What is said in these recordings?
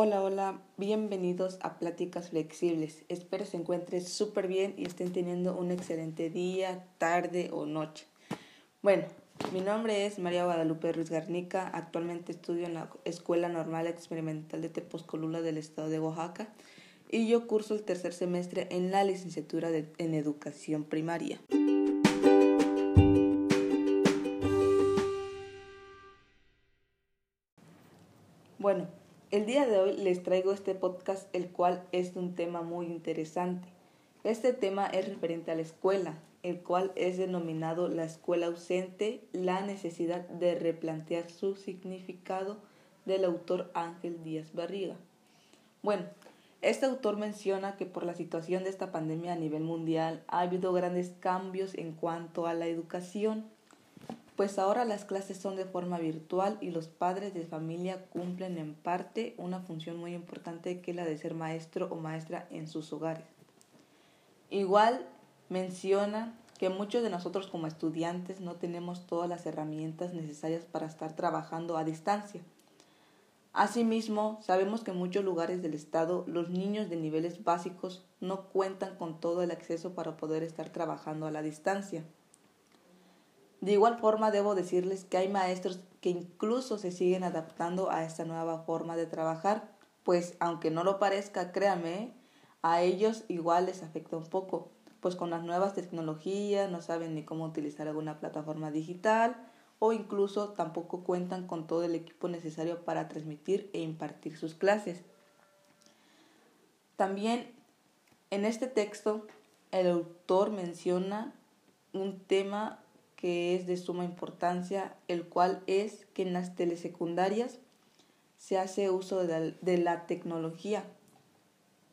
Hola, hola, bienvenidos a Pláticas Flexibles. Espero se encuentren súper bien y estén teniendo un excelente día, tarde o noche. Bueno, mi nombre es María Guadalupe Ruiz Garnica. Actualmente estudio en la Escuela Normal Experimental de Tepozcolula del Estado de Oaxaca y yo curso el tercer semestre en la licenciatura en Educación Primaria. Bueno, el día de hoy les traigo este podcast, el cual es un tema muy interesante. Este tema es referente a la escuela, el cual es denominado la escuela ausente, la necesidad de replantear su significado del autor Ángel Díaz Barriga. Bueno, este autor menciona que por la situación de esta pandemia a nivel mundial ha habido grandes cambios en cuanto a la educación pues ahora las clases son de forma virtual y los padres de familia cumplen en parte una función muy importante que es la de ser maestro o maestra en sus hogares. Igual menciona que muchos de nosotros como estudiantes no tenemos todas las herramientas necesarias para estar trabajando a distancia. Asimismo, sabemos que en muchos lugares del estado los niños de niveles básicos no cuentan con todo el acceso para poder estar trabajando a la distancia. De igual forma, debo decirles que hay maestros que incluso se siguen adaptando a esta nueva forma de trabajar, pues aunque no lo parezca, créanme, a ellos igual les afecta un poco, pues con las nuevas tecnologías no saben ni cómo utilizar alguna plataforma digital o incluso tampoco cuentan con todo el equipo necesario para transmitir e impartir sus clases. También en este texto el autor menciona un tema que es de suma importancia, el cual es que en las telesecundarias se hace uso de la, tecnología,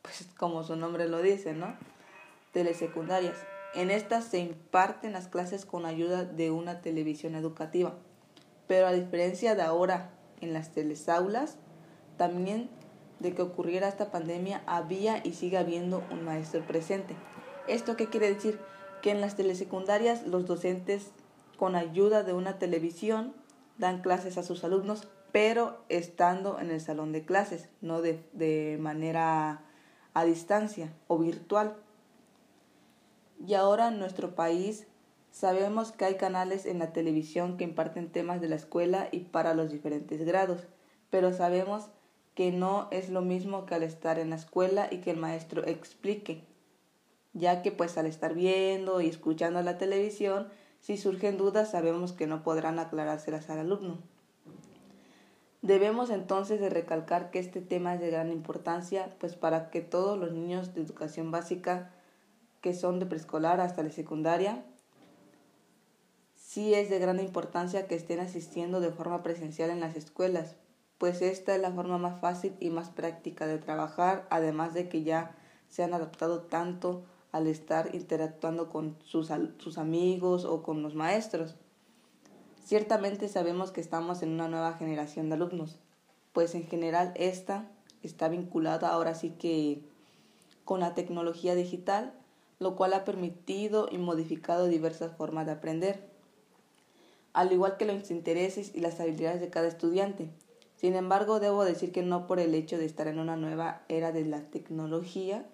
pues como su nombre lo dice, ¿no? Telesecundarias. En estas se imparten las clases con ayuda de una televisión educativa, pero a diferencia de ahora en las telesaulas, también de que ocurriera esta pandemia había y sigue habiendo un maestro presente. ¿Esto qué quiere decir? Que en las telesecundarias los docentes con ayuda de una televisión dan clases a sus alumnos, pero estando en el salón de clases, no de, de manera a distancia o virtual. Y ahora en nuestro país sabemos que hay canales en la televisión que imparten temas de la escuela y para los diferentes grados, pero sabemos que no es lo mismo que al estar en la escuela y que el maestro explique ya que pues al estar viendo y escuchando la televisión, si surgen dudas sabemos que no podrán aclarárselas al alumno. Debemos entonces de recalcar que este tema es de gran importancia, pues para que todos los niños de educación básica que son de preescolar hasta la secundaria, sí es de gran importancia que estén asistiendo de forma presencial en las escuelas, pues esta es la forma más fácil y más práctica de trabajar, además de que ya se han adaptado tanto al estar interactuando con sus, sus amigos o con los maestros. Ciertamente sabemos que estamos en una nueva generación de alumnos, pues en general esta está vinculada ahora sí que con la tecnología digital, lo cual ha permitido y modificado diversas formas de aprender, al igual que los intereses y las habilidades de cada estudiante. Sin embargo, debo decir que no por el hecho de estar en una nueva era de la tecnología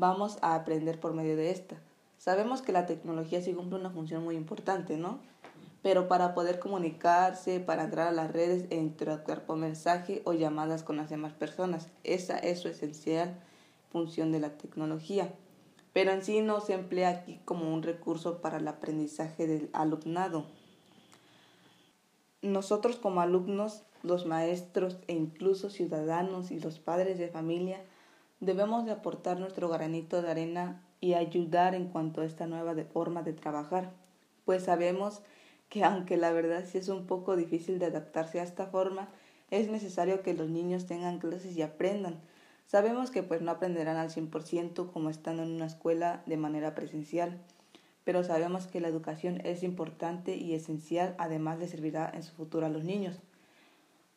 vamos a aprender por medio de esta. Sabemos que la tecnología sí cumple una función muy importante, ¿no? Pero para poder comunicarse, para entrar a las redes e interactuar por mensaje o llamadas con las demás personas, esa es su esencial función de la tecnología. Pero en sí no se emplea aquí como un recurso para el aprendizaje del alumnado. Nosotros como alumnos, los maestros e incluso ciudadanos y los padres de familia Debemos de aportar nuestro granito de arena y ayudar en cuanto a esta nueva forma de trabajar, pues sabemos que aunque la verdad sí es un poco difícil de adaptarse a esta forma, es necesario que los niños tengan clases y aprendan. Sabemos que pues no aprenderán al 100% como estando en una escuela de manera presencial, pero sabemos que la educación es importante y esencial, además de servirá en su futuro a los niños.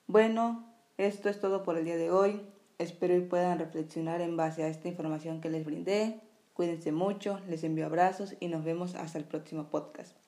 Bueno, esto es todo por el día de hoy. Espero y puedan reflexionar en base a esta información que les brindé. Cuídense mucho, les envío abrazos y nos vemos hasta el próximo podcast.